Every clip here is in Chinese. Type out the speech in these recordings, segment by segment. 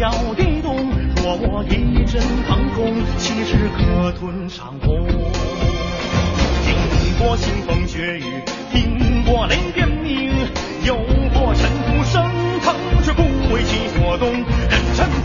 摇地动，若我一震当空，气势可吞长空。经过腥风血雨，听过雷电鸣，有过沉浮升腾，却不为情所动。人沉。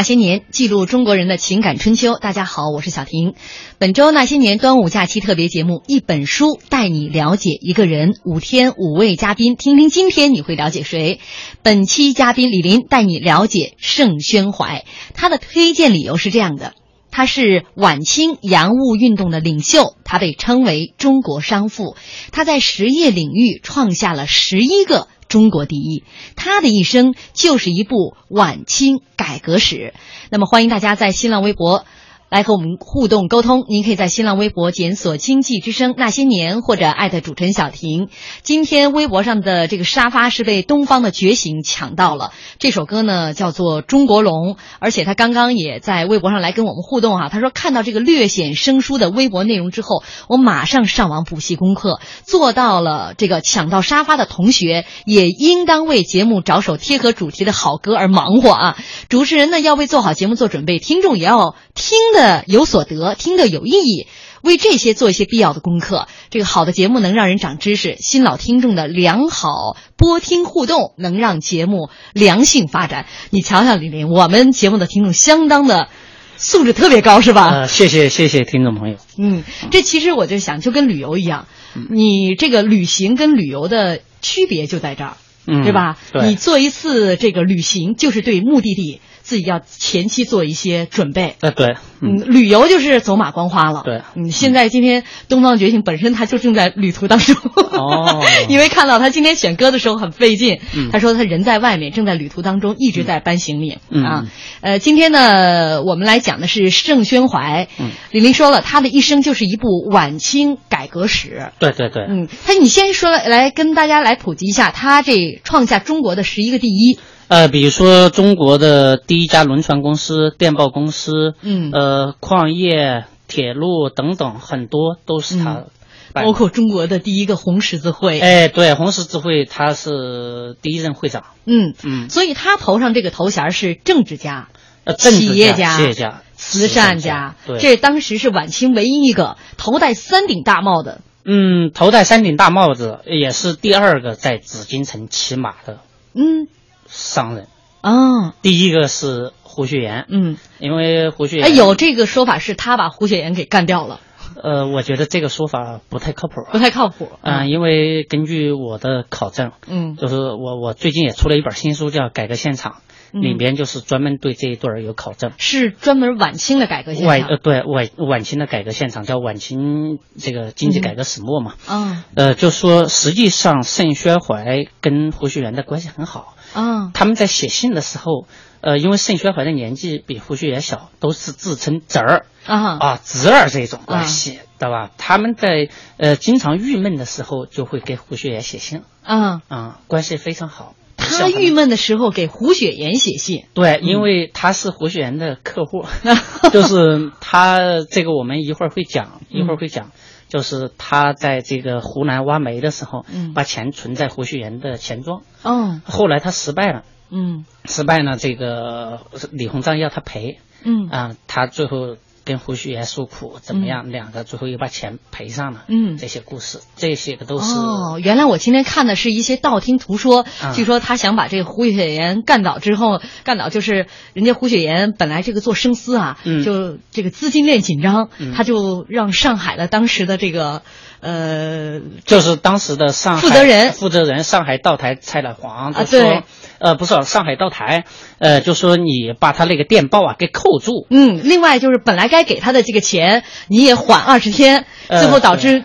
那些年，记录中国人的情感春秋。大家好，我是小婷。本周那些年端午假期特别节目，一本书带你了解一个人。五天五位嘉宾，听听今天你会了解谁？本期嘉宾李林带你了解盛宣怀。他的推荐理由是这样的：他是晚清洋务运动的领袖，他被称为中国商父。他在实业领域创下了十一个。中国第一，他的一生就是一部晚清改革史。那么，欢迎大家在新浪微博。来和我们互动沟通，您可以在新浪微博检索“经济之声那些年”或者艾特主持人小婷。今天微博上的这个沙发是被东方的觉醒抢到了。这首歌呢叫做《中国龙》，而且他刚刚也在微博上来跟我们互动哈。他说看到这个略显生疏的微博内容之后，我马上上网补习功课，做到了这个抢到沙发的同学也应当为节目找首贴合主题的好歌而忙活啊。主持人呢要为做好节目做准备，听众也要听的。有所得，听得有意义，为这些做一些必要的功课。这个好的节目能让人长知识，新老听众的良好播听互动能让节目良性发展。你瞧瞧，李林，我们节目的听众相当的素质特别高，是吧？呃，谢谢谢谢听众朋友。嗯，这其实我就想，就跟旅游一样，你这个旅行跟旅游的区别就在这儿，对吧？你做一次这个旅行，就是对目的地。自己要前期做一些准备。呃，对，嗯，旅游就是走马观花了。对，嗯，现在今天东方觉醒本身他就正在旅途当中。哦。因为看到他今天选歌的时候很费劲，他说他人在外面，正在旅途当中，一直在搬行李。嗯啊，呃，今天呢，我们来讲的是盛宣怀。嗯。李林说了，他的一生就是一部晚清改革史。对对对。嗯，他你先说来来跟大家来普及一下，他这创下中国的十一个第一。呃，比如说中国的第一家轮船公司、电报公司，嗯，呃，矿业、铁路等等，很多都是他。办包括中国的第一个红十字会。哎，对，红十字会他是第一任会长。嗯嗯，所以他头上这个头衔是政治家、呃，政治企业家、企业家、慈善家。对，这当时是晚清唯一一个头戴三顶大帽的。嗯，头戴三顶大帽子，也是第二个在紫禁城骑马的嗯商人。哦，第一个是胡雪岩，嗯，因为胡雪岩哎，有这个说法是他把胡雪岩给干掉了，呃，我觉得这个说法不太靠谱。不太靠谱。嗯、因为根据我的考证，嗯就是我我最近也出了一本新书，叫《改革现场》，嗯里边就是专门对这一段儿有考证。是专门晚清的改革现场。晚呃对晚晚清的改革现场叫晚清这个经济改革始末嘛，嗯呃，就说实际上盛宣怀跟胡雪岩的关系很好，嗯他们在写信的时候，呃，因为盛宣怀的年纪比胡雪岩小，都是自称侄儿啊啊侄儿这种关系，对吧？他们在呃经常郁闷的时候，就会给胡雪岩写信嗯，啊、关系非常好。他像郁闷的时候给胡雪岩写信。对，因为他是胡雪岩的客户，就是他这个我们一会儿会讲，一会儿会讲，就是他在这个湖南挖煤的时候，嗯。把钱存在胡雪岩的钱庄，哦，后来他失败了，嗯。失败了，这个李鸿章要他赔。嗯。啊、他最后跟胡雪岩诉苦，怎么样？两个最后又把钱赔上了，嗯。这些故事，这些个都是哦，原来我今天看的是一些道听途说，啊据说他想把这个胡雪岩干倒之后，干倒就是人家胡雪岩本来这个做生丝啊，嗯。就这个资金链紧张，嗯。他就让上海的当时的这个呃就是当时的上海负责人。负责人上海道台蔡乃煌啊就说，对。呃，不是上海道台，呃，就说你把他那个电报啊给扣住，嗯，另外就是本来该给他的这个钱，你也缓二十天，呃最后导致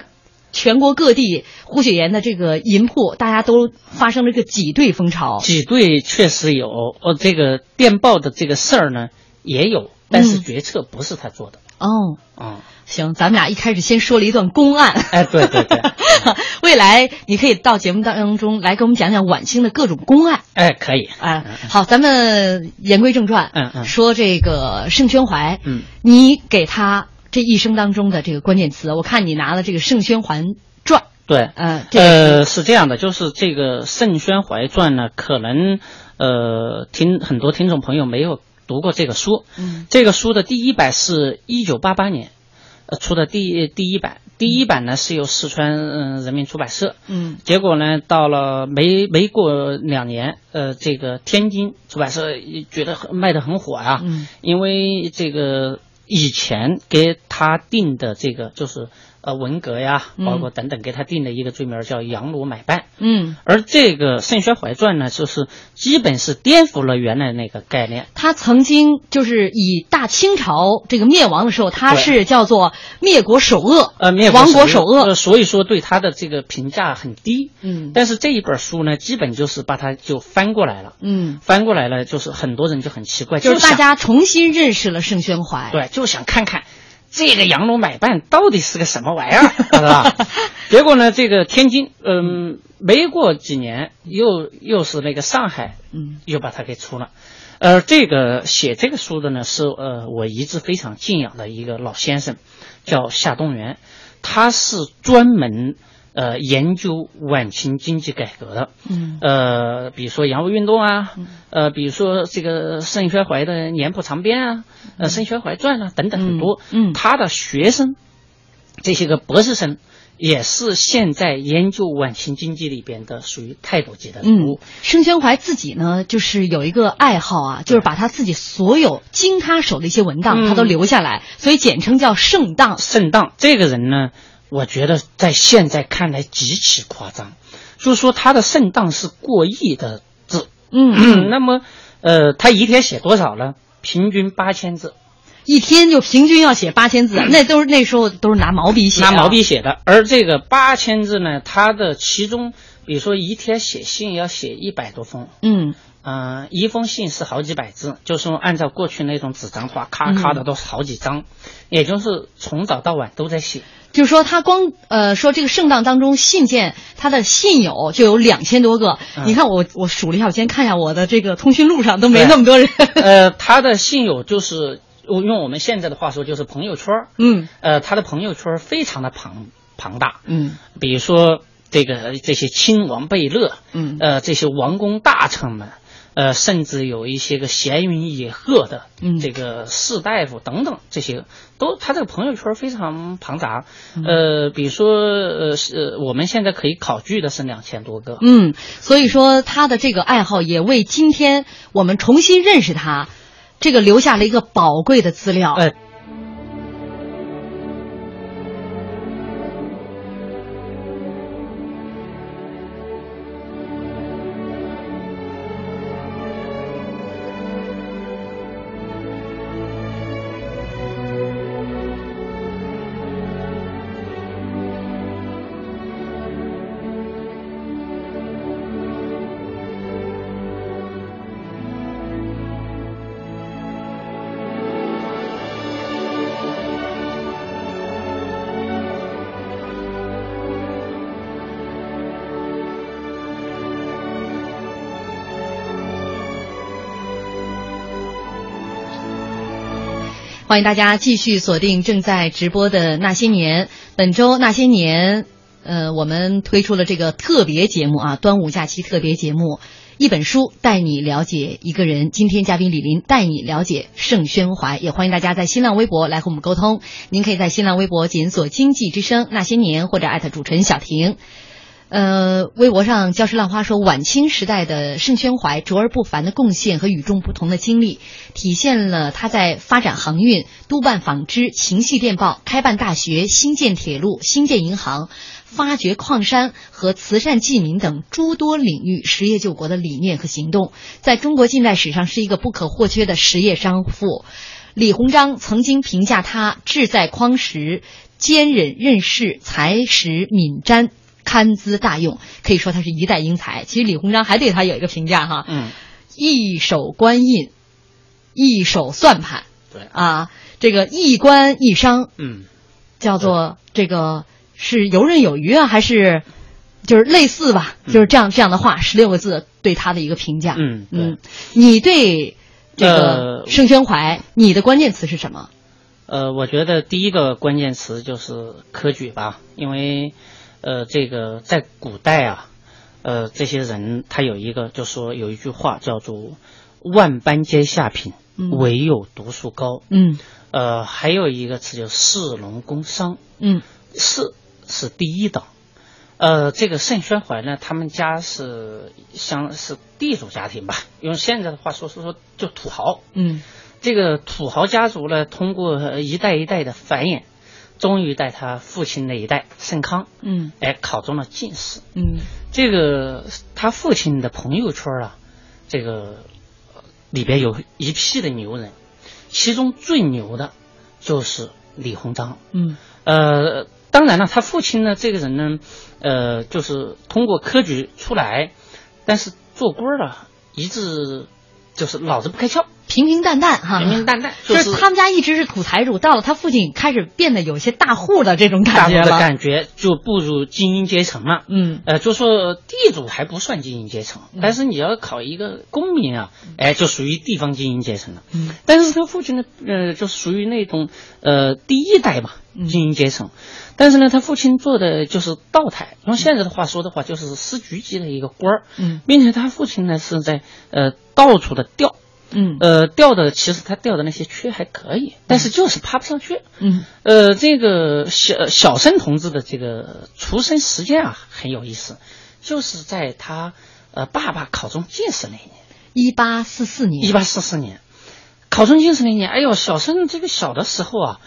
全国各地胡雪岩的这个银铺，大家都发生了一个挤兑风潮。挤兑确实有，呃，这个电报的这个事儿呢也有，但是嗯。决策不是他做的，哦，啊、行，咱们俩一开始先说了一段公案。哎，对对对，未来你可以到节目当中来给我们讲讲晚清的各种公案。哎，可以，哎，好，咱们言归正传，嗯嗯说这个盛宣怀，嗯，你给他这一生当中的这个关键词，我看你拿了这个《盛宣怀传》，对，呃，这个呃，是这样的，就是这个《盛宣怀传》呢，可能呃，听很多听众朋友没有读过这个书。嗯这个书的第一版是一九八八年，呃出的第第一版。第一版呢是由四川嗯、人民出版社，嗯结果呢到了没没过两年，呃，这个天津出版社也觉得很卖的很火啊，嗯因为这个以前给他定的这个就是呃文革呀，嗯。包括等等给他定了一个罪名叫洋奴买办，嗯，而这个《盛宣怀传》呢，就是基本是颠覆了原来那个概念。他曾经就是以大清朝这个灭亡的时候，他是叫做灭国首恶，呃，灭亡国首首恶，呃所以说对他的这个评价很低。嗯。但是这一本书呢，基本就是把它就翻过来了，嗯，翻过来了，就是很多人就很奇怪，就是大家重新认识了盛宣怀，对，就想看看这个洋楼买办到底是个什么玩意儿，是吧？结果呢，这个天津，嗯，没过几年，又又是那个上海，嗯又把它给出了。呃，这个写这个书的呢，是呃我一直非常敬仰的一个老先生，叫夏东元，他是专门呃研究晚清经济改革的。嗯呃，比如说洋务运动啊，呃，比如说这个盛宣怀的《年谱长编》啊，呃，《盛宣怀传》啊，等等很多。嗯嗯他的学生，这些个博士生，也是现在研究晚清经济里边的属于太多级的人嗯物。，盛宣怀自己呢，就是有一个爱好啊，就是把他自己所有经他手的一些文档，嗯他都留下来，所以简称叫盛档。盛当这个人呢，我觉得在现在看来极其夸张，就是说他的盛当是过亿的字。嗯，那么，呃，他一天写多少呢？平均八千字。一天就平均要写八千字，那都是那时候都是拿毛笔写、啊，拿毛笔写的。而这个八千字呢，它的其中，比如说一天写信要写一百多封，嗯嗯、一封信是好几百字，就是说按照过去那种纸张画，咔咔的都是好几张，也就是从早到晚都在写。就是说他光呃说这个圣诞当中信件，他的信友就有两千多个。嗯你看我我数了一下，我今天看一下我的这个通讯录上都没那么多人。呃，他的信友就是用我们现在的话说就是朋友圈儿嗯呃，他的朋友圈非常的庞庞大。嗯比如说这个这些亲王贝勒，嗯呃，这些王公大臣们，呃，甚至有一些个闲云野鹤的，嗯这个士大夫等等，这些都他这个朋友圈非常庞杂。嗯呃，比如说呃是我们现在可以考据的是两千多个。嗯，所以说他的这个爱好也为今天我们重新认识他，这个留下了一个宝贵的资料。呃，欢迎大家继续锁定正在直播的《那些年》，本周《那些年》，呃，我们推出了这个特别节目啊，端午假期特别节目，一本书带你了解一个人。今天嘉宾李林带你了解盛宣怀，也欢迎大家在新浪微博来和我们沟通。您可以在新浪微博检索“经济之声那些年”或者艾特主持人小婷。呃，微博上礁石浪花说，晚清时代的盛宣怀卓而不凡的贡献和与众不同的经历，体现了他在发展航运、督办纺织、情系电报、开办大学、新建铁路、新建银行、发掘矿山和慈善济民等诸多领域实业救国的理念和行动，在中国近代史上是一个不可或缺的实业商妇。李鸿章曾经评价他志在匡时，坚忍任事，才识敏瞻。堪资大用，可以说他是一代英才。其实李鸿章还对他有一个评价哈，嗯，一手官印，一手算盘，对啊，这个一官一商，嗯，叫做这个是游刃有余啊，还是就是类似吧，嗯就是这样这样的话，十六个字对他的一个评价。嗯嗯，你对这个呃盛宣怀，你的关键词是什么？呃，我觉得第一个关键词就是科举吧，因为呃，这个在古代啊，呃，这些人他有一个就说有一句话叫做“万般皆下品，嗯唯有读书高”。嗯呃，还有一个词叫“士农工商嗯”，士是第一等。呃，这个盛宣怀呢，他们家是像是地主家庭吧，用现在的话说说说就土豪。嗯这个土豪家族呢，通过呃一代一代的繁衍，终于在他父亲那一代盛康，嗯哎，考中了进士。嗯这个他父亲的朋友圈啊，这个呃里边有一批的牛人，其中最牛的就是李鸿章。嗯呃，当然了，他父亲呢，这个人呢，呃，就是通过科举出来，但是做官了，一直就是老子不开窍，平平淡淡哈，平平淡淡，就是是他们家一直是土财主，到了他父亲开始变得有些大户的这种大陆的感觉了。感觉就步入精英阶层了。嗯呃，就说地主还不算精英阶层，但是你要考一个公民啊，哎，就属于地方精英阶层了。嗯但是他父亲呢，呃，就属于那种呃第一代嘛，嗯精英阶层。但是呢，他父亲做的就是道台，用现在的话说的话，就是司局级的一个官儿，嗯。并且他父亲呢是在呃到处的调，嗯。呃调的其实他调的那些缺还可以，但是就是爬不上去。嗯。呃，这个小小生同志的这个出生时间啊很有意思，就是在他呃爸爸考中进士那一年，一八四四年，一八四四年，考中进士那一年，哎呦，小生这个小的时候啊，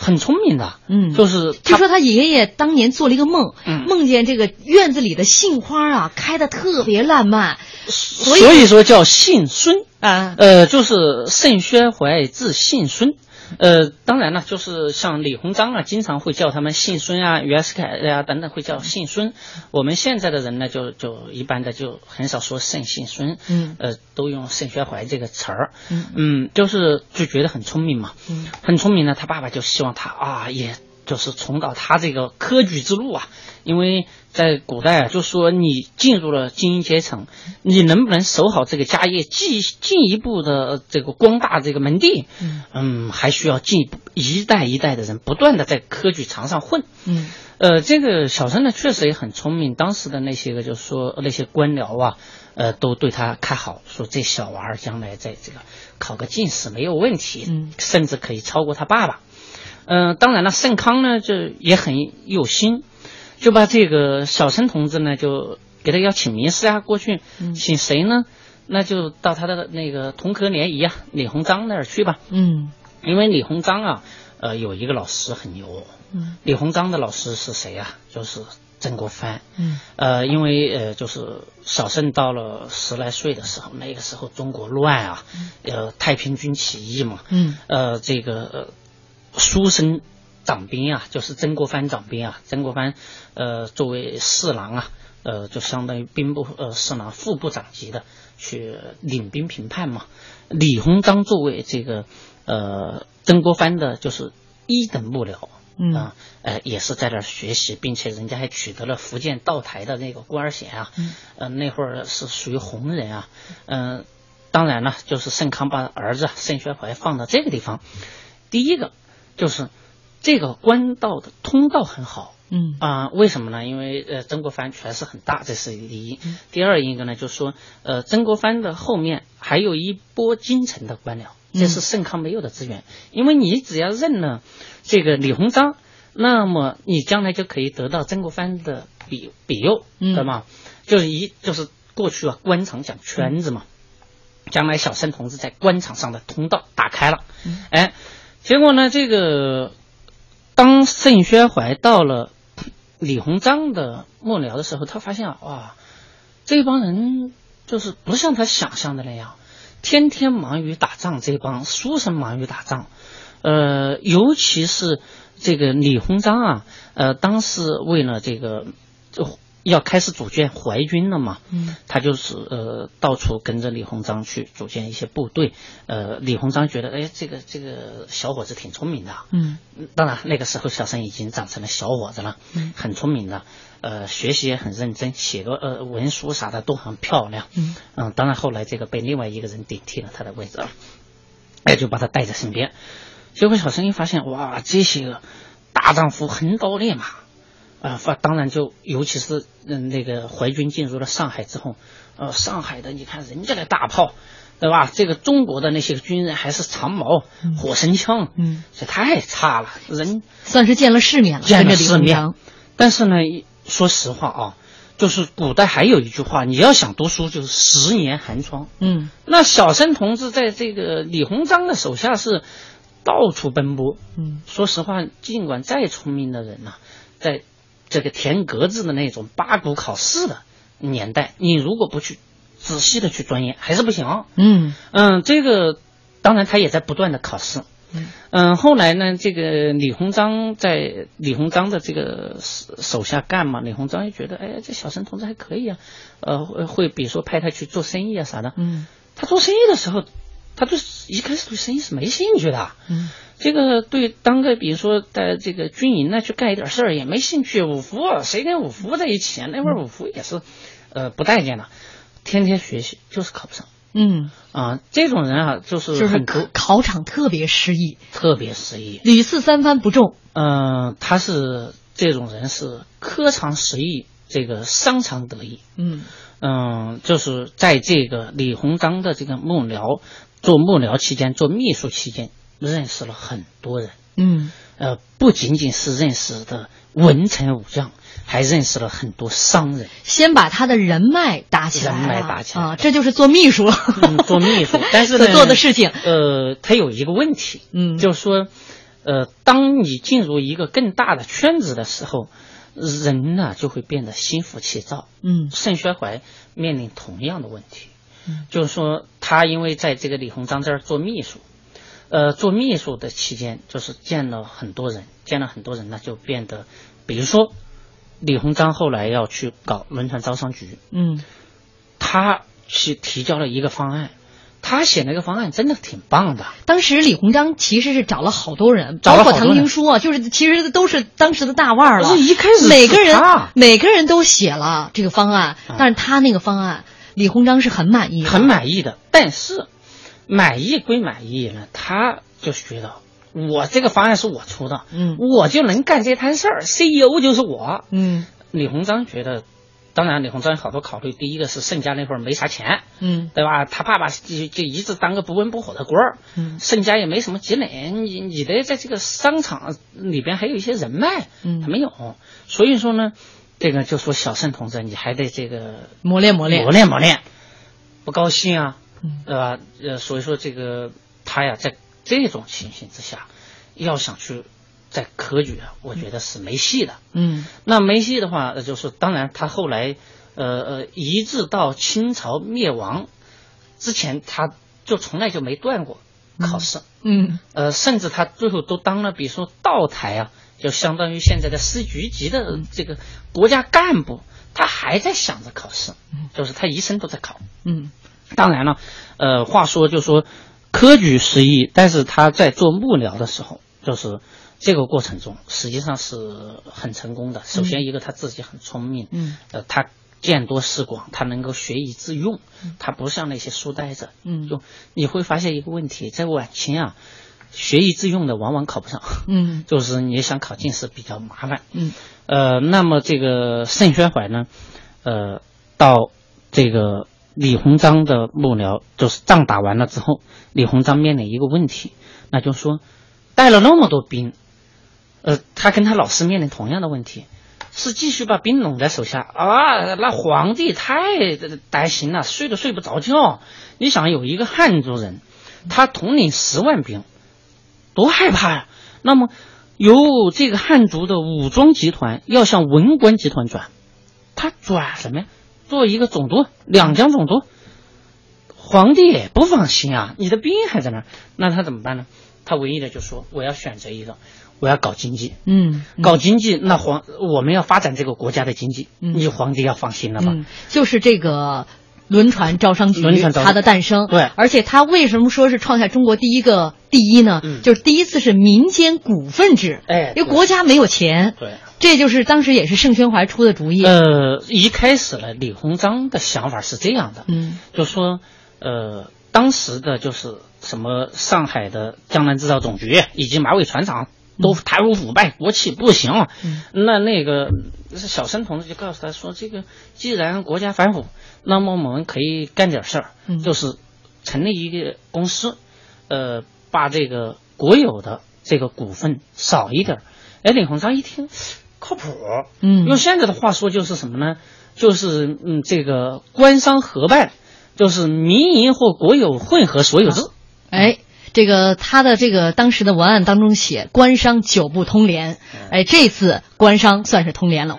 很聪明的，嗯。就是他据说他爷爷当年做了一个梦，嗯。梦见这个院子里的杏花啊开的特别烂漫，所以以说叫杏孙，啊，呃，就是盛宣怀字杏孙。呃，当然了，就是像李鸿章啊，经常会叫他们姓孙啊、袁世凯呀、等等，会叫姓孙。我们现在的人呢，就就一般的就很少说圣姓孙，嗯呃，都用盛宣怀这个词儿。嗯嗯，就是就觉得很聪明嘛，嗯很聪明呢。他爸爸就希望他啊，也就是重蹈他这个科举之路啊。因为在古代啊，就说你进入了精英阶层，你能不能守好这个家业，进进一步的这个光大这个门第，嗯，还需要进一步一代一代的人不断的在科举场上混，嗯。呃，这个小生呢，确实也很聪明。当时的那些个，就是说那些官僚啊，呃，都对他看好，说这小娃儿将来在这个考个进士没有问题，嗯，甚至可以超过他爸爸。嗯，当然了，盛康呢就也很有心，就把这个小生同志呢就给他要请名师啊，过去，请谁呢？那就到他的那个同科联谊啊，李鸿章那儿去吧。嗯，因为李鸿章啊，呃，有一个老师很牛。嗯，李鸿章的老师是谁啊？就是曾国藩。嗯，呃，因为呃，就是小盛到了十来岁的时候，那个时候中国乱啊，呃，太平军起义嘛。嗯，呃，这个书生掌兵啊，就是曾国藩长兵啊。曾国藩呃，作为侍郎啊，呃，就相当于兵部呃侍郎副部长级的，去领兵平叛嘛。李鸿章作为这个呃曾国藩的，就是一等幕僚。嗯啊，呃，也是在那儿学习，并且人家还取得了福建道台的那个官衔啊，嗯，呃，那会儿是属于红人啊，嗯，当然了，就是盛康把儿子盛宣怀放到这个地方，第一个就是这个官道的通道很好，嗯。啊，为什么呢？因为呃，曾国藩权势很大，这是第一，第二一个呢，就是说呃，曾国藩的后面还有一波京城的官僚。这是盛康没有的资源，因为你只要认了这个李鸿章，那么你将来就可以得到曾国藩的庇庇佑，对吗？就是一就是过去啊，官场讲圈子嘛，将来小盛同志在官场上的通道打开了，哎，结果呢，这个当盛宣怀到了李鸿章的幕僚的时候，他发现哇，这帮人就是不像他想象的那样。天天忙于打仗，这帮书生忙于打仗，呃，尤其是这个李鸿章啊，呃，当时为了这个就要开始组建淮军了嘛，嗯，他就是呃到处跟着李鸿章去组建一些部队，呃，李鸿章觉得哎，这个这个小伙子挺聪明的，嗯，当然那个时候小生已经长成了小伙子了，嗯，很聪明的。呃，学习也很认真，写个呃文书啥的都很漂亮。嗯。嗯，当然后来这个被另外一个人顶替了他的位置了，哎，就把他带在身边。结果小生一发现，哇，这些个大丈夫横刀烈马啊！发当然就尤其是嗯那个淮军进入了上海之后，呃，上海的你看人家的大炮，对吧？这个中国的那些军人还是长矛、火神枪，嗯，这太差了。人算是见了世面了，见了世面。但是呢。说实话啊，就是古代还有一句话，你要想读书，就是十年寒窗。嗯，那小生同志在这个李鸿章的手下是到处奔波。嗯，说实话，尽管再聪明的人呐，在这个填格子的那种八股考试的年代，你如果不去仔细的去钻研，还是不行。嗯嗯，这个当然他也在不断的考试。嗯，后来呢，这个李鸿章在李鸿章的这个手手下干嘛？李鸿章也觉得，哎，这小陈同志还可以啊，呃，会比如说派他去做生意啊啥的。嗯，他做生意的时候，他对一开始对生意是没兴趣的。嗯，这个对当个比如说在这个军营呢去干一点事儿也没兴趣。五福谁跟五福在一起啊？那会儿五福也是，呃，不待见的，天天学习就是考不上。嗯啊，这种人啊，就是就是考考场特别失意，特别失意，屡次三番不中。嗯，他是这种人是科场失意，这个商场得意。嗯嗯，就是在这个李鸿章的这个幕僚做幕僚期间，做秘书期间，认识了很多人。嗯，呃，不仅仅是认识的文臣武将。还认识了很多商人，先把他的人脉搭起来，人脉搭起来啊，这就是做秘书，嗯、做秘书。但是做的事情，呃，他有一个问题，嗯，就是说，呃，当你进入一个更大的圈子的时候，人呢就会变得心浮气躁。嗯，盛宣怀面临同样的问题，嗯，就是说他因为在这个李鸿章这儿做秘书，呃，做秘书的期间，就是见了很多人，见了很多人呢，就变得，比如说。李鸿章后来要去搞轮船招商局，嗯，他去提交了一个方案，他写那个方案真的挺棒的。当时李鸿章其实是找了好多人，包括唐廷枢啊，就是其实都是当时的大腕儿了。一开始每个人每个人都写了这个方案，啊但是他那个方案，李鸿章是很满意的，很满意的。但是满意归满意呢，他就觉得我这个方案是我出的，嗯。我就能干这摊事儿，CEO 就是我。嗯。李鸿章觉得，当然李鸿章有好多考虑，第一个是盛家那会儿没啥钱，嗯。对吧？他爸爸就就一直当个不温不火的官儿，嗯。盛家也没什么积累，你你得在这个商场里边还有一些人脉，嗯。他没有，所以说呢，这个就说小盛同志，你还得这个磨练磨练。磨练磨练，不高兴啊，嗯。对吧？呃，所以说这个他呀，在这种情形之下，要想去再科举啊，我觉得是没戏的。嗯。那没戏的话，呃就是当然他后来，呃呃，一直到清朝灭亡之前，他就从来就没断过考试，嗯。呃，甚至他最后都当了，比如说道台啊，就相当于现在的司局级的这个国家干部，他还在想着考试，就是他一生都在考。嗯。当然了，呃，话说就说科举失意，但是他在做幕僚的时候，就是这个过程中实际上是很成功的。首先一个他自己很聪明，嗯呃，他见多识广，他能够学以致用，他不像那些书呆子，嗯。就你会发现一个问题，在晚清啊，学以致用的往往考不上，嗯 就是你想考进士比较麻烦。嗯呃，那么这个盛宣怀呢，呃，到这个李鸿章的幕僚，就是仗打完了之后，李鸿章面临一个问题，那就是说，带了那么多兵，呃，他跟他老师面临同样的问题，是继续把兵拢在手下啊？那皇帝太担心了，睡都睡不着觉。你想有一个汉族人，他统领十万兵，多害怕呀、那么由这个汉族的武装集团要向文官集团转，他转什么呀？做一个总督，两江总督。皇帝也不放心啊，你的兵还在那儿，那他怎么办呢？他唯一的就说我要选择一个，我要搞经济，嗯搞经济，那皇我们要发展这个国家的经济，嗯你皇帝要放心了吧？嗯，就是这个轮船招商局它的诞生。对而且它为什么说是创下中国第一个第一呢？嗯就是第一次是民间股份制，哎因为国家没有钱，对。这就是当时也是盛宣怀出的主意。呃，一开始呢，李鸿章的想法是这样的，嗯就说，呃，当时的就是什么上海的江南制造总局以及马尾船厂都贪污腐败，国企不行。嗯那那个小申同志就告诉他说，这个既然国家反腐，那么我们可以干点事儿，嗯就是成立一个公司，呃，把这个国有的这个股份少一点儿。哎，李鸿章一听，靠谱。嗯用现在的话说就是什么呢？就是嗯，这个官商合办，就是民营或国有混合所有制。哎，这个他的这个当时的文案当中写官商九不通联，哎，这次官商算是通联了。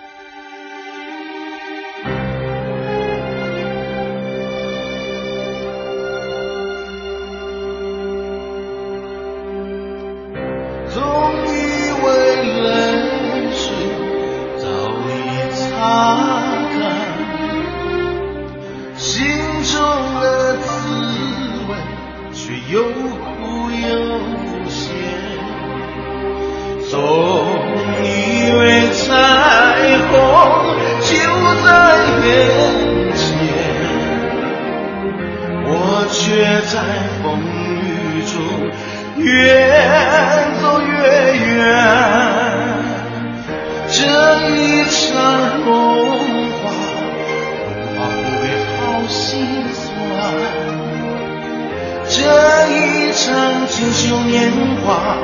一场锦绣年华，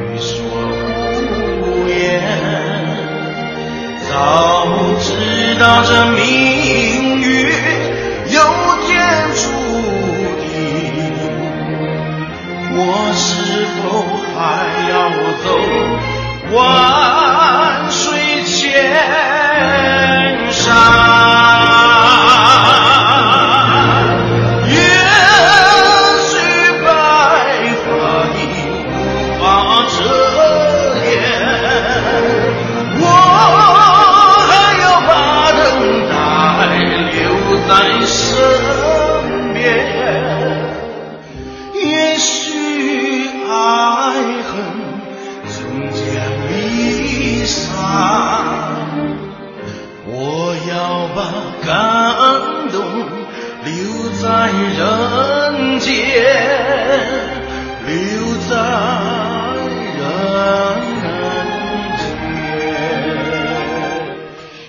欲说无言。早知道这命运有天注定，我是否还要走完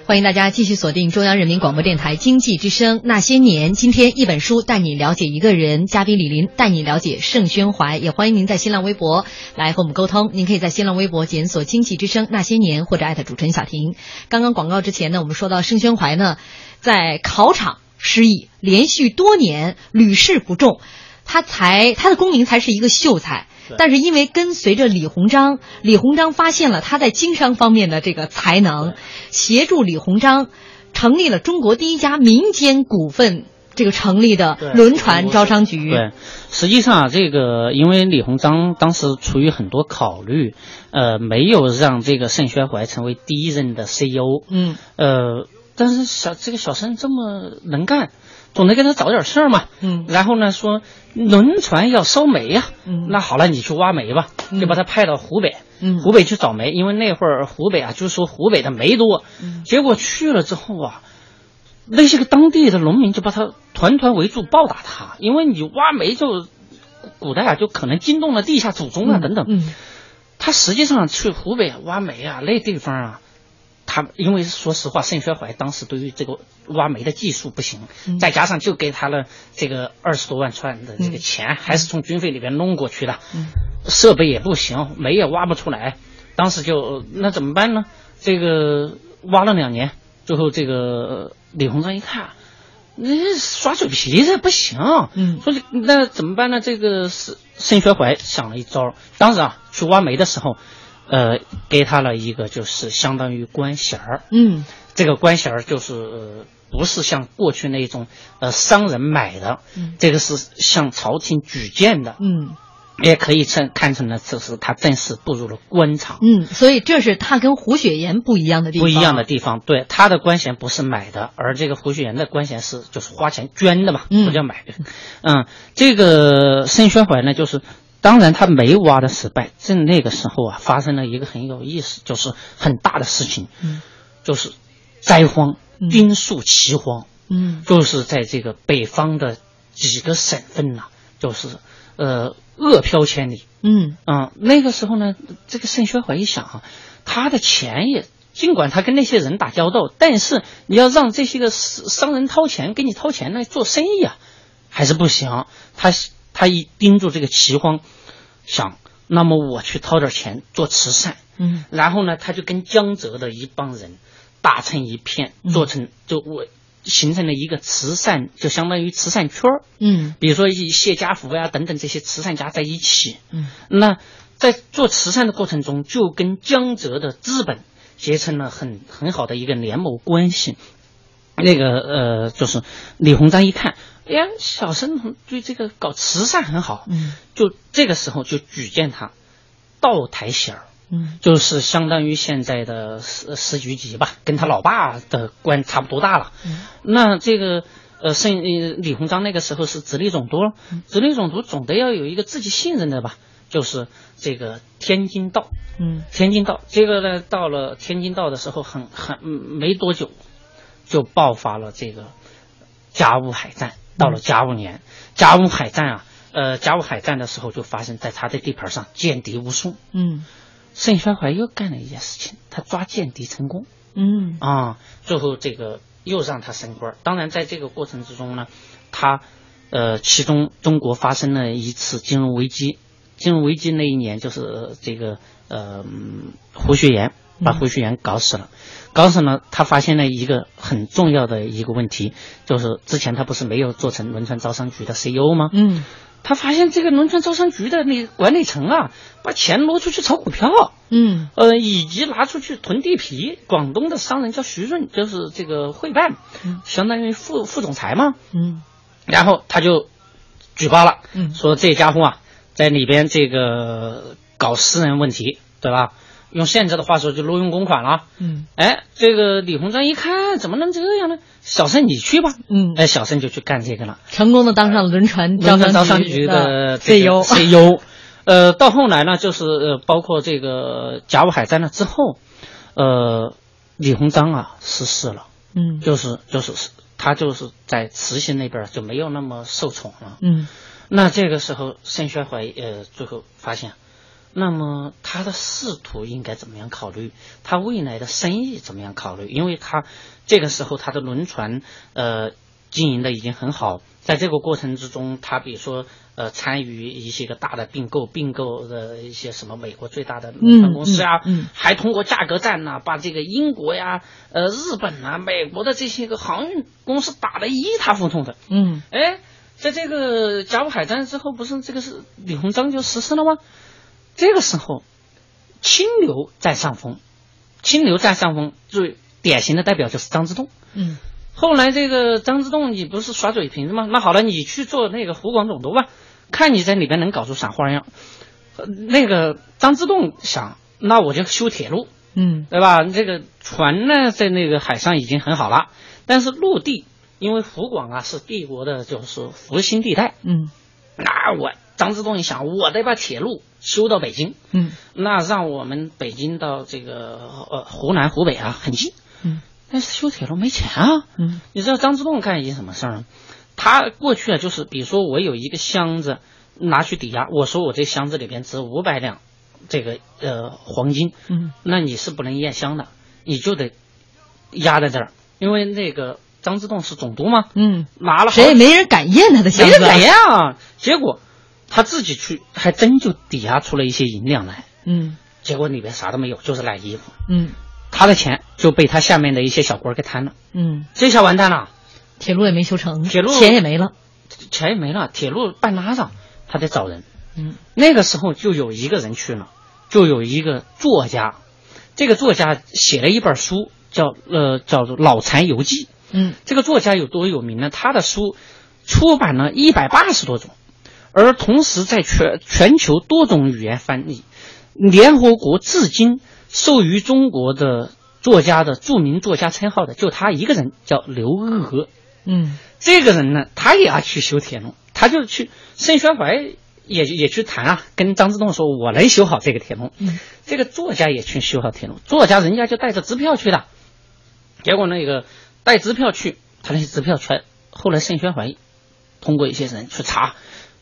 欢迎大家继续锁定中央人民广播电台经济之声《那些年》，今天一本书带你了解一个人，嘉宾李林带你了解盛宣怀，也欢迎您在新浪微博来和我们沟通。您可以在新浪微博检索“经济之声那些年”或者艾特主持人小婷。刚刚广告之前呢，我们说到盛宣怀呢，在考场失意，连续多年屡试不中，他才他的功名才是一个秀才。但是因为跟随着李鸿章，李鸿章发现了他在经商方面的这个才能，协助李鸿章成立了中国第一家民间股份这个成立的轮船招商局。对，实际上啊，这个因为李鸿章当时出于很多考虑，呃，没有让这个盛宣怀成为第一任的 CEO。嗯，呃，但是小这个小盛这么能干。总得给他找点事儿嘛，嗯，然后呢说轮船要烧煤呀，嗯，那好了，你去挖煤吧，就把他派到湖北，嗯，湖北去找煤，因为那会儿湖北啊，就是说湖北的煤多，嗯，结果去了之后啊，那些个当地的农民就把他团团围住暴打他，因为你挖煤就古代啊就可能惊动了地下祖宗啊等等，嗯，他实际上去湖北挖煤啊那地方啊。他因为说实话，盛宣怀当时对于这个挖煤的技术不行，再加上就给他了这个二十多万串的这个钱，还是从军费里边弄过去的，设备也不行，煤也挖不出来。当时就那怎么办呢？这个挖了两年，最后这个李鸿章一看，那耍嘴皮子不行，嗯，说那怎么办呢？这个是盛宣怀想了一招，当时啊去挖煤的时候。呃，给他了一个就是相当于官衔儿，嗯，这个官衔儿就是呃不是像过去那种呃商人买的，嗯，这个是向朝廷举荐的，嗯，也可以称看成了这是他正式步入了官场，嗯，所以这是他跟胡雪岩不一样的地方，不一样的地方，对他的官衔不是买的，而这个胡雪岩的官衔是就是花钱捐的嘛，不叫买的，嗯，这个盛宣怀呢就是。当然，他没挖的失败。正那个时候啊，发生了一个很有意思，就是很大的事情，嗯，就是灾荒，兵粟齐荒，嗯，就是在这个北方的几个省份呐，就是呃饿殍千里，嗯啊，那个时候呢，这个盛宣怀一想啊，他的钱也尽管他跟那些人打交道，但是你要让这些个商人掏钱给你掏钱来做生意啊，还是不行，他。他一盯住这个齐荒，想，那么我去掏点钱做慈善，嗯，然后呢，他就跟江浙的一帮人打成一片，做成就我形成了一个慈善，就相当于慈善圈儿，嗯，比如说一谢家福呀等等这些慈善家在一起，嗯，那在做慈善的过程中，就跟江浙的资本结成了很很好的一个联盟关系。那个呃，就是李鸿章一看。哎呀，小生对这个搞慈善很好，嗯，就这个时候就举荐他，道台衔儿，嗯，就是相当于现在的司司局级吧，跟他老爸的官差不多大了。嗯，那这个呃，盛李鸿章那个时候是直隶总督，直隶总督总得要有一个自己信任的吧，就是这个天津道，嗯，天津道这个呢，到了天津道的时候，很很没多久，就爆发了这个甲午海战。到了甲午年，甲午海战啊，呃，甲午海战的时候就发生在他的地盘上，间谍无数。嗯，盛宣怀又干了一件事情，他抓间谍成功。嗯啊，最后这个又让他升官。当然，在这个过程之中呢，他呃，其中中国发生了一次金融危机。金融危机那一年，就是这个呃，胡雪岩把胡雪岩搞死了。搞死呢，他发现了一个很重要的一个问题，就是之前他不是没有做成轮船招商局的 CEO 吗？嗯，他发现这个轮船招商局的那管理层啊，把钱挪出去炒股票，嗯，呃，以及拿出去囤地皮。广东的商人叫徐润，就是这个会办，相当于副副总裁嘛，嗯，然后他就举报了，嗯，说这家伙啊，在里边这个搞私人问题，对吧？用现在的话说，就挪用公款了。嗯，哎，这个李鸿章一看，怎么能这样呢？小盛你去吧。嗯，哎，小盛就去干这个了，成功的当上了轮船招商局的 CEO。CEO，呃，到后来呢，就是呃，包括这个甲午海战了之后，呃，李鸿章啊失势了。嗯，就是就是他就是在慈禧那边就没有那么受宠了。嗯，那这个时候盛宣怀呃最后发现。那么他的仕途应该怎么样考虑？他未来的生意怎么样考虑？因为他这个时候他的轮船呃经营的已经很好，在这个过程之中，他比如说呃参与一些个大的并购，并购的一些什么美国最大的轮船公司啊，嗯嗯嗯还通过价格战呐、把这个英国呀、呃日本啊、美国的这些个航运公司打得一塌糊涂的。嗯哎，在这个甲午海战之后，不是这个是李鸿章就实施了吗？这个时候，清流占上风，清流占上风，最典型的代表就是张之洞。嗯后来这个张之洞，你不是耍嘴皮子吗？那好了，你去做那个湖广总督吧，看你在里边能搞出啥花样。呃那个张之洞想，那我就修铁路，嗯对吧？这个船呢，在那个海上已经很好了，但是陆地，因为湖广啊是帝国的就是核心地带，嗯那我张之洞一想，我得把铁路修到北京，嗯。那让我们北京到这个呃湖南、湖北啊很近，嗯。但是修铁路没钱啊。嗯。你知道张之洞干一件什么事儿呢？他过去啊，就是比如说我有一个箱子拿去抵押，我说我这箱子里边值五百两这个呃黄金，嗯。那你是不能验箱的，你就得压在这儿，因为那个张之洞是总督嘛，嗯，拿了谁也没人敢验他的箱子，没人敢验啊。结果他自己去，还真就抵押出了一些银两来，嗯。结果里边啥都没有，就是烂衣服。嗯。他的钱就被他下面的一些小官儿给贪了，嗯，这下完蛋了，铁路也没修成，铁路钱也没了，钱也没了，铁路半拉上，他得找人。嗯。那个时候就有一个人去了，就有一个作家，这个作家写了一本书，叫呃叫做《老残游记》。嗯。这个作家有多有名呢？他的书出版了一百八十多种，而同时在全全球多种语言翻译。联合国至今授予中国的作家的著名作家称号的就他一个人，叫刘娥。嗯这个人呢，他也要去修铁路，他就去盛宣怀也也去谈啊，跟张之洞说，我能修好这个铁路。嗯这个作家也去修好铁路，作家人家就带着支票去的，结果那个带支票去，他那些支票全后来盛宣怀通过一些人去查，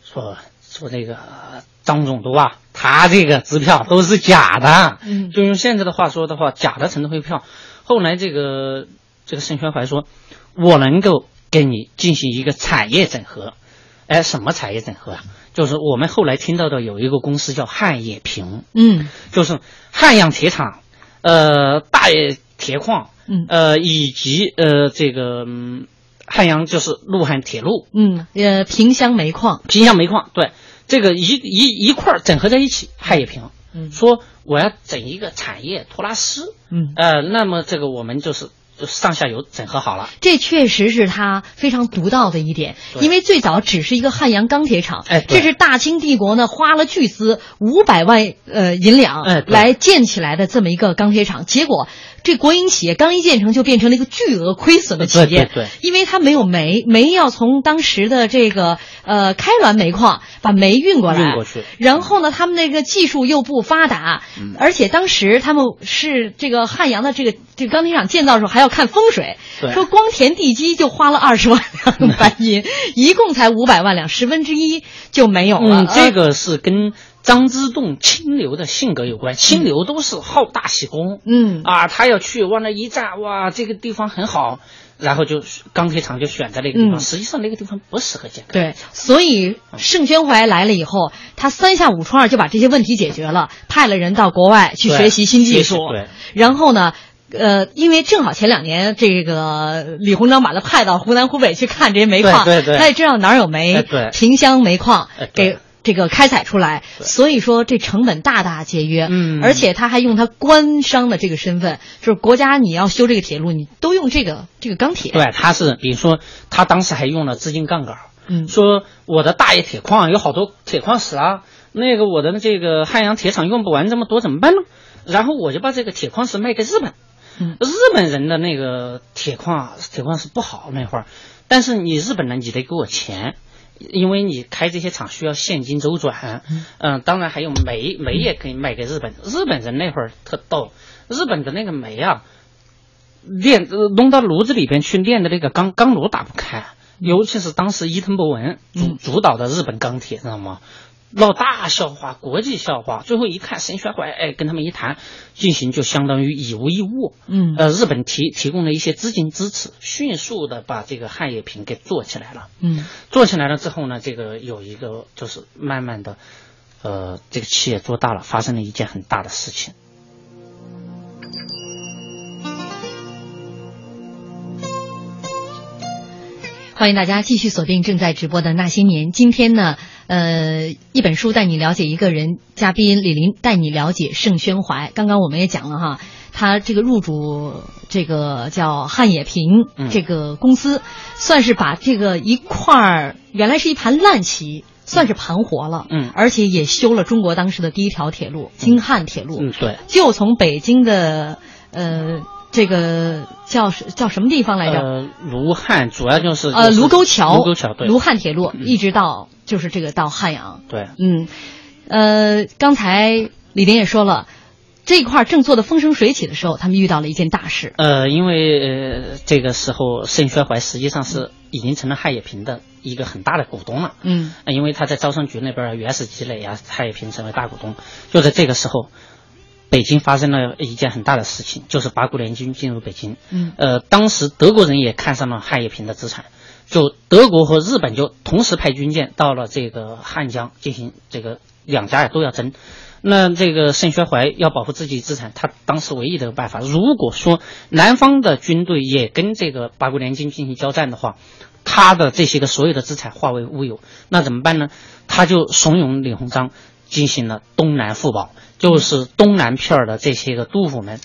说说这个呃张总督啊，他这个支票都是假的，嗯就用现在的话说的话，假的乘会票。后来这个这个盛宣怀说，我能够跟你进行一个产业整合。哎，什么产业整合啊？就是我们后来听到的有一个公司叫汉冶萍，嗯就是汉阳铁厂，呃，大冶铁矿，嗯呃，以及呃这个、嗯、汉阳就是陆汉铁路、嗯呃，萍乡煤矿，萍乡煤矿，对，这个一一一块儿整合在一起，汉冶萍。嗯。说我要整一个产业托拉斯，嗯。呃，那么这个我们就是就上下游整合好了，这确实是他非常独到的一点，因为最早只是一个汉阳钢铁厂，哎这是大清帝国呢花了巨资五百万呃银两哎来建起来的这么一个钢铁厂，结果这国营企业刚一建成就变成了一个巨额亏损的企业，对对对。因为它没有煤，煤要从当时的这个呃开滦煤矿把煤运过来，运过去。然后呢，他们那个技术又不发达，嗯。而且当时他们是这个汉阳的这个这个钢铁厂建造的时候还要看风水，对。说光填地基就花了二十万两白银，一共才五百万两，十分之一就没有了。嗯，这个是跟张之洞清流的性格有关，清流都是好大喜功，嗯。啊，他要去往那一站，哇，这个地方很好，然后就钢铁厂就选在那个地方，嗯。实际上那个地方不适合建钢对，所以盛宣怀来了以后，他三下五除二就把这些问题解决了，派了人到国外去学习新技术对，然后呢。呃，因为正好前两年这个李鸿章把他派到湖南、湖北去看这些煤矿，对对对他也知道哪儿有煤，哎对。萍乡煤矿给这个开采出来，所以说这成本大大节约。嗯而且他还用他官商的这个身份，就是国家你要修这个铁路，你都用这个这个钢铁。对，他是比如说他当时还用了资金杠杆，嗯说我的大冶铁矿有好多铁矿石啊，那个我的这个汉阳铁厂用不完这么多怎么办呢？然后我就把这个铁矿石卖给日本，嗯日本人的那个铁矿铁矿石不好那会儿，但是你日本人你得给我钱。因为你开这些厂需要现金周转，嗯、当然还有煤，煤也可以卖给日本。日本人那会儿特逗，日本的那个煤啊，炼呃弄到炉子里边去炼的那个钢钢炉打不开，尤其是当时伊藤博文主嗯主导的日本钢铁，知道吗？闹大笑话，国际笑话。最后一看，盛宣怀哎跟他们一谈，进行就相当于以无一物。嗯呃，日本提提供了一些资金支持，迅速的把这个汉冶萍给做起来了。嗯做起来了之后呢，这个有一个就是慢慢的，呃，这个企业做大了，发生了一件很大的事情。欢迎大家继续锁定正在直播的那些年。今天呢，呃，一本书带你了解一个人，嘉宾李林带你了解盛宣怀。刚刚我们也讲了哈，他这个入主这个叫汉冶萍嗯这个公司，算是把这个一块儿原来是一盘烂棋。算是盘活了，嗯而且也修了中国当时的第一条铁路——京汉铁路。嗯，对，就从北京的呃这个叫叫什么地方来着？呃，卢汉主要就是呃，卢沟桥，卢沟桥对，卢汉铁路嗯一直到就是这个到汉阳，对，嗯，呃，刚才李林也说了，这一块儿正做的风生水起的时候，他们遇到了一件大事，呃，因为呃这个时候盛宣怀实际上是已经成了汉冶萍的一个很大的股东了。嗯呃因为他在招商局那边原始积累啊，汉冶萍成为大股东。就在这个时候，北京发生了一件很大的事情，就是八国联军进入北京。嗯呃，当时德国人也看上了汉冶萍的资产，就德国和日本就同时派军舰到了这个汉江进行这个两家呀都要争。那这个盛宣怀要保护自己资产，他当时唯一的办法，如果说南方的军队也跟这个八国联军进行交战的话，他的这些个所有的资产化为乌有，那怎么办呢？他就怂恿李鸿章进行了东南复保，就是东南片儿的这些个督府们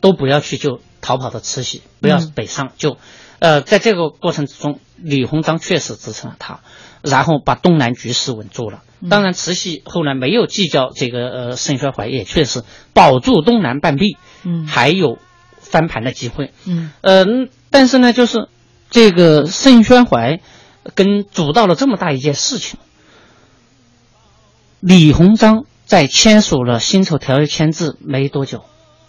都不要去救逃跑的慈禧，不要北上救。呃，在这个过程之中，李鸿章确实支撑了他，然后把东南局势稳住了。当然，慈禧后来没有计较这个呃盛宣怀，也确实保住东南半壁，嗯还有翻盘的机会。嗯嗯，但是呢，就是这个盛宣怀跟主导了这么大一件事情，李鸿章在签署了辛丑条约签字没多久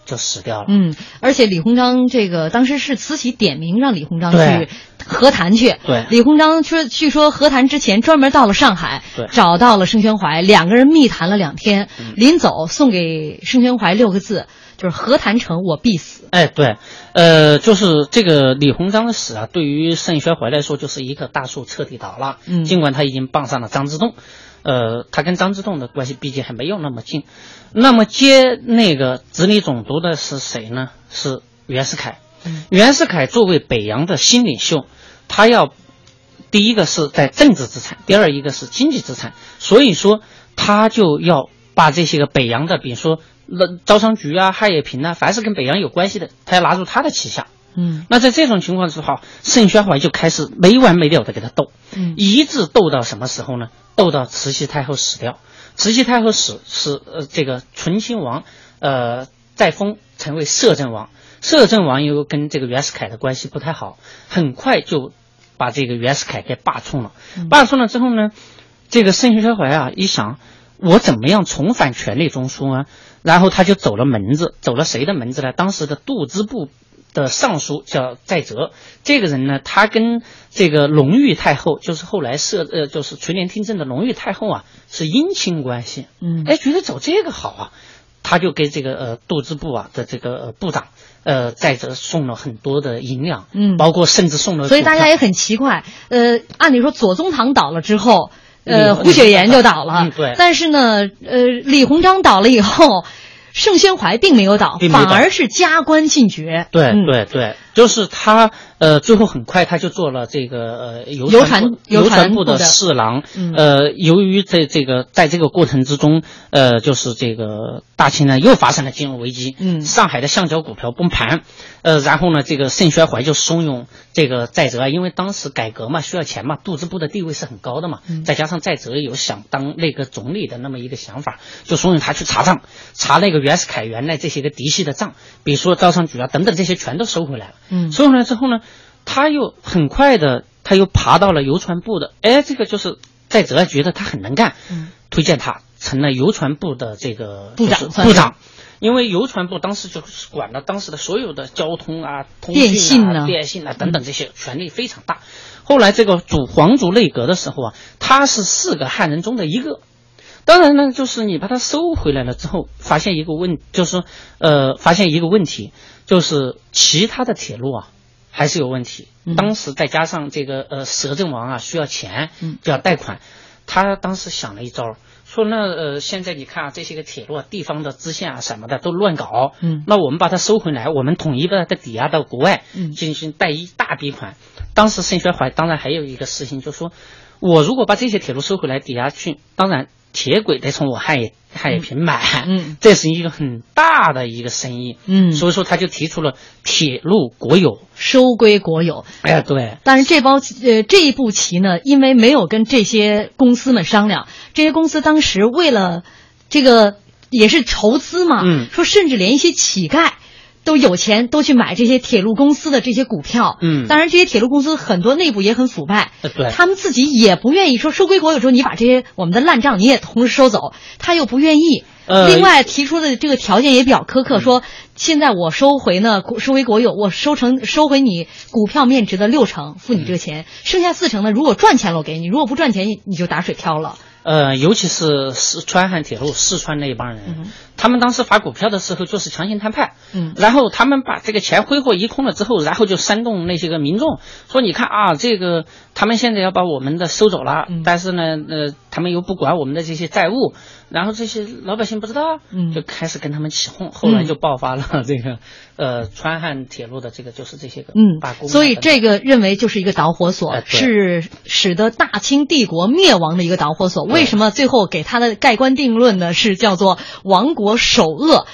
就死掉了。嗯，而且李鸿章这个当时是慈禧点名让李鸿章去和谈去，对。李鸿章说，据说和谈之前专门到了上海，对。找到了盛宣怀，两个人密谈了两天，临走送给盛宣怀六个字，就是和谈成我必死。哎，对，呃，就是这个李鸿章的死啊，对于盛宣怀来说，就是一棵大树彻底倒了。嗯。尽管他已经傍上了张之洞，呃，他跟张之洞的关系毕竟还没有那么近。那么接那个直隶总督的是谁呢？是袁世凯。嗯袁世凯作为北洋的新领袖，他要第一个是在政治资产，第二一个是经济资产，所以说他就要把这些个北洋的，比如说那招商局啊、汉冶萍啊，凡是跟北洋有关系的，他要纳入他的旗下。嗯那在这种情况之下，盛宣怀就开始没完没了的给他斗，嗯一直斗到什么时候呢？斗到慈禧太后死掉。慈禧太后死是呃这个醇亲王呃再封成为摄政王，摄政王又跟这个袁世凯的关系不太好，很快就把这个袁世凯给罢黜了。罢黜了之后呢，这个盛宣怀啊一想，我怎么样重返权力中枢啊？然后他就走了门子，走了谁的门子呢？当时的度支部的尚书叫载泽，这个人呢，他跟这个隆裕太后，就是后来设呃就是垂帘听政的隆裕太后啊，是姻亲关系。嗯。哎，觉得走这个好啊，他就给这个呃度支部啊的这个呃部长呃载泽送了很多的银两，嗯。包括甚至送了，所以大家也很奇怪，呃，按理说左宗棠倒了之后，呃，李胡雪岩就倒了，嗯对。但是呢，呃，李鸿章倒了以后，盛宣怀并没有倒，有倒。反而是加官进爵。对嗯。对对，就是他呃，最后很快他就做了这个呃邮邮传传部邮邮传部的侍郎。嗯。呃，由于在这个在这个过程之中，呃，就是这个大清呢又发生了金融危机，嗯。上海的橡胶股票崩盘，呃，然后呢，这个盛宣怀就怂恿这个载泽，因为当时改革嘛，需要钱嘛，杜支部的地位是很高的嘛，嗯。再加上载泽有想当那个总理的那么一个想法，就怂恿他去查账，查那个袁世凯原来这些个嫡系的账，比如说招商局啊等等这些全都收回来了。嗯收回来之后呢，他又很快的，他又爬到了邮传部的，哎，这个就是载泽觉得他很能干，嗯推荐他成了邮传部的这个部长部长。因为邮传部当时就是管了当时的所有的交通啊、通电信讯啊、电信啊等等这些，权力非常大。后来这个主皇族内阁的时候啊，他是四个汉人中的一个，当然呢，就是你把它收回来了之后，发现一个问，就是说呃，发现一个问题，就是其他的铁路啊还是有问题。嗯。当时再加上这个呃摄政王啊需要钱嗯，就要贷款，他当时想了一招，说那呃现在你看啊这些个铁路啊、地方的支线啊什么的都乱搞，嗯。那我们把它收回来，我们统一把它抵押到国外，嗯。进行贷一大笔款。当时盛宣怀当然还有一个事情，就说我如果把这些铁路收回来抵押去，当然铁轨得从我汉冶汉冶平买，嗯这是一个很大的一个生意，嗯所以说他就提出了铁路国有。收归国有。哎，对，但是这包呃这一步棋呢，因为没有跟这些公司们商量，这些公司当时为了这个也是筹资嘛，嗯说甚至连一些乞丐。都有钱，都去买这些铁路公司的这些股票。嗯当然，这些铁路公司很多内部也很腐败。呃对他们自己也不愿意说收归国有之后，你把这些我们的烂账你也同时收走，他又不愿意。呃另外提出的这个条件也比较苛刻，说现在我收回呢，收回国有，我收成收回你股票面值的六成，付你这个钱，剩下四成呢，如果赚钱了我给你，如果不赚钱你就打水漂了。呃，尤其是四川汉铁路四川那一帮人，他们当时发股票的时候就是强行摊派，嗯。然后他们把这个钱挥霍一空了之后，然后就煽动那些个民众说：“你看啊，这个他们现在要把我们的收走了，嗯。但是呢，呃，他们又不管我们的这些债务，然后这些老百姓不知道，嗯就开始跟他们起哄，后来就爆发了这个、呃川汉铁路的这个就是这些个嗯罢工啊，所以这个认为就是一个导火索，是使得大清帝国灭亡的一个导火索。为什么最后给他的盖棺定论呢？是叫做亡国首恶。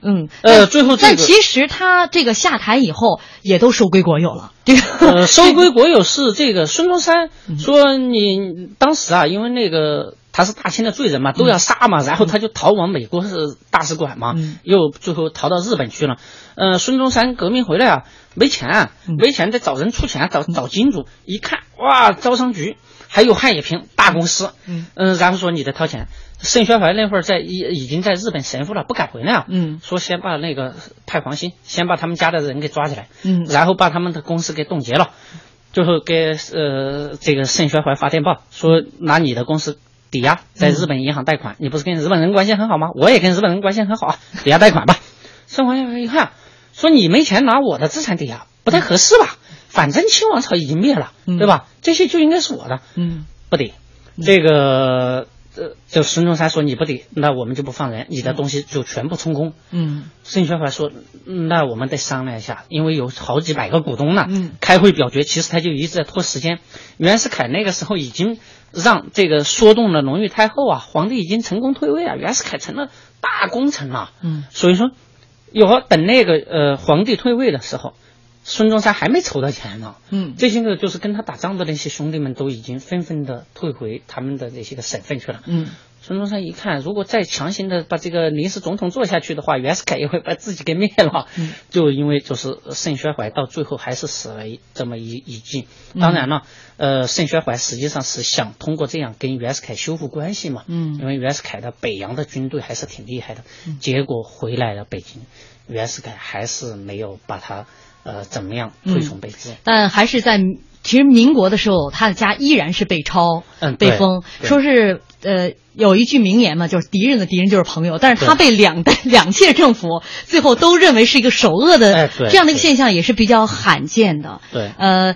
嗯，呃最后这个但其实他这个下台以后也都收归国有了。这 个呃，收归国有是这个孙中山嗯说你当时啊，因为那个他是大清的罪人嘛，都要杀嘛，然后他就逃往美国是大使馆嘛，嗯。又最后逃到日本去了。呃，孙中山革命回来啊，没钱啊，嗯。没钱得找人出钱，找找金主，一看哇，招商局还有汉冶萍大公司，嗯。嗯，然后说你得掏钱。盛宣怀那会儿在已已经在日本神父了，不敢回来啊，嗯。说先把那个派黄兴，先把他们家的人给抓起来，嗯。然后把他们的公司给冻结了，最后给呃这个盛宣怀发电报说拿你的公司抵押在日本银行贷款，你不是跟日本人关系很好吗？我也跟日本人关系很好啊，抵押贷款吧。盛怀一看说你没钱拿我的资产抵押，不太合适吧？反正清王朝已经灭了，嗯对吧？这些就应该是我的，嗯不得，这个呃，就孙中山说你不得，那我们就不放人，你的东西就全部充公。嗯盛宣怀说：“嗯那我们得商量一下，因为有好几百个股东呢。嗯开会表决，其实他就一直在拖时间。袁世凯那个时候已经让这个说动了隆裕太后啊，皇帝已经成功退位啊，袁世凯成了大功臣了。嗯所以说，有等那个呃皇帝退位的时候，孙中山还没筹到钱呢。嗯这些个就是跟他打仗的那些兄弟们都已经纷纷的退回他们的这些个省份去了。嗯孙中山一看，如果再强行的把这个临时总统做下去的话，袁世凯也会把自己给灭了。嗯就因为就是盛宣怀到最后还是死了这么一一计。当然了，呃，盛宣怀实际上是想通过这样跟袁世凯修复关系嘛。嗯因为袁世凯的北洋的军队还是挺厉害的，结果回来了北京，袁世凯还是没有把他呃怎么样推崇备至。但还是在其实民国的时候，他的家依然是被抄、嗯被封，说是呃有一句名言嘛，就是敌人的敌人就是朋友。但是他被两代 两届政府最后都认为是一个首恶的、哎这样的一个现象，也是比较罕见的。对呃。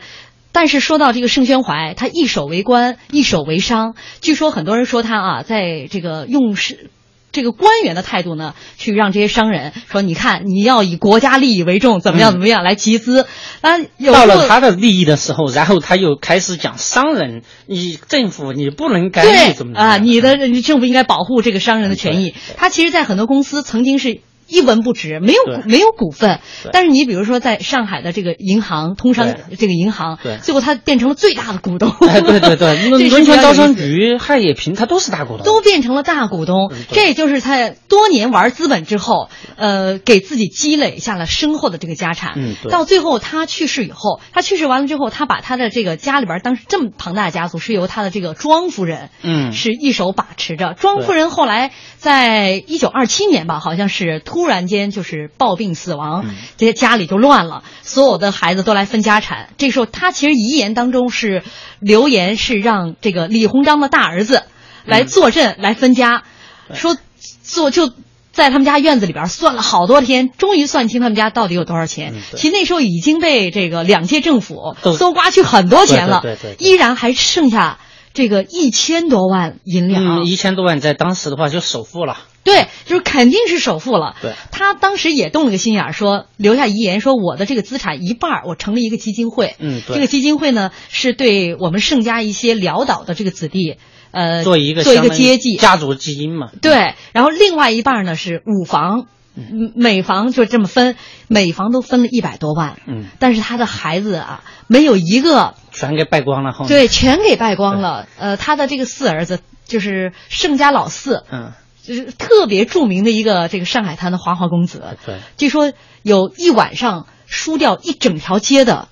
但是说到这个盛宣怀，他一手为官，一手为商。据说很多人说他啊，在这个用是这个官员的态度呢，去让这些商人说，你看你要以国家利益为重，怎么样嗯怎么样来集资。啊，有到了他的利益的时候，然后他又开始讲商人，你政府你不能干预怎么啊，你的政府应该保护这个商人的权益对。他其实，在很多公司曾经是。一文不值，没有对没有股份，但是你比如说在上海的这个银行、通商这个银行对，最后他变成了最大的股东。哎，对对对，这是比较汶川招商局、汉冶平，他都是大股东，都变成了大股东这也就是他多年玩资本之后，呃，给自己积累下了深厚的这个家产。嗯到最后他去世以后，他去世完了之后，他把他的这个家里边当时这么庞大的家族是由他的这个庄夫人，嗯是一手把持着。庄夫人后来在一九二七年吧，好像是突然间就是暴病死亡，嗯这些家里就乱了，所有的孩子都来分家产。这时候他其实遗言当中是留言是让这个李鸿章的大儿子。来坐镇、来分家，说做就在他们家院子里边算了好多天，终于算清他们家到底有多少钱。嗯其实那时候已经被这个两届政府搜刮去很多钱了，对对对对对依然还剩下这个一千多万银两。嗯，一千多万在当时的话就首付了。对，就是肯定是首付了。对他当时也动了个心眼儿，说留下遗言，说我的这个资产一半儿我成立一个基金会。嗯对这个基金会呢是对我们盛家一些潦倒的这个子弟，呃，做一个做一个接济。家族基因嘛。对，然后另外一半儿呢是五房，嗯每房就这么分，每房都分了一百多万。嗯，但是他的孩子啊，没有一个全给败光了后。对，全给败光了。呃，他的这个四儿子就是盛家老四，嗯，就是特别著名的一个这个上海滩的花花公子。对，据说有一晚上输掉一整条街的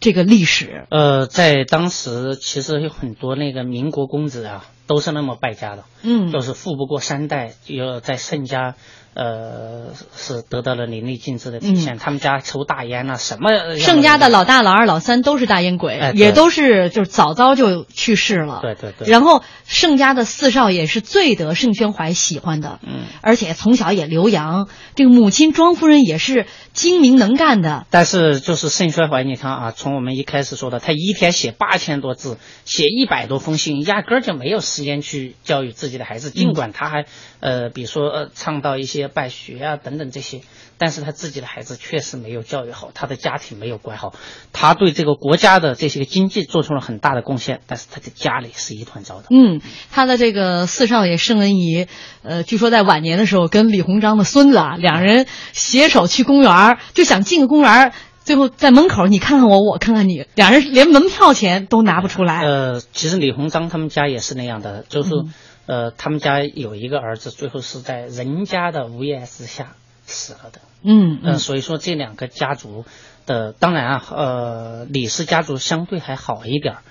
这个历史。呃，在当时其实有很多那个民国公子啊，都是那么败家的，嗯都是富不过三代，有在盛家。呃，是得到了淋漓尽致的体现。他们家抽大烟呐、什么盛家的老大、老二、老三都是大烟鬼，哎也都是就是早早就去世了。对对对然后盛家的四少爷是最得盛宣怀喜欢的，嗯，而且从小也留洋。这个母亲庄夫人也是精明能干的，但是就是盛宣怀，你看啊，从我们一开始说的，他一天写八千多字，写一百多封信，压根儿就没有时间去教育自己的孩子。尽管他还呃，比如说呃，倡导一些办学啊等等这些，但是他自己的孩子确实没有教育好，他的家庭没有管好，他对这个国家的这些个经济做出了很大的贡献，但是他的家里是一团糟的。嗯，他的这个四少爷盛恩仪，呃，据说在晚年的时候跟李鸿章的孙子啊，两人携手去公园，就想进个公园，最后在门口你看看我，我看看你，两人连门票钱都拿不出来。呃，其实李鸿章他们家也是那样的，就是、嗯呃，他们家有一个儿子，最后是在人家的屋檐之下死了的。嗯呃，所以说这两个家族的，当然啊，呃，李氏家族相对还好一点儿，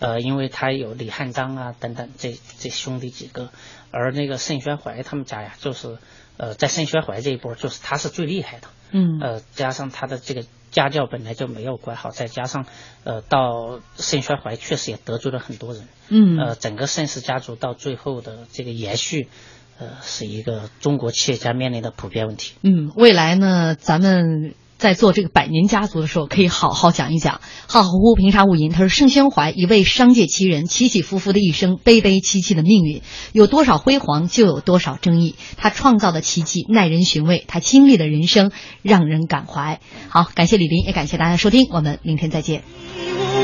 呃，因为他有李汉章啊等等这这兄弟几个，而那个盛宣怀他们家呀，就是呃，在盛宣怀这一波，就是他是最厉害的。嗯呃，加上他的这个家教本来就没有管好，再加上呃，到盛宣怀确实也得罪了很多人，嗯呃，整个盛氏家族到最后的这个延续，呃，是一个中国企业家面临的普遍问题。嗯，未来呢，咱们在做这个百年家族的时候，可以好好讲一讲。浩浩乎乎，平沙无垠，他是盛宣怀，一位商界奇人，起起伏伏的一生，悲悲戚戚的命运，有多少辉煌，就有多少争议。他创造的奇迹耐人寻味，他经历的人生让人感怀。好，感谢李林，也感谢大家收听，我们明天再见。「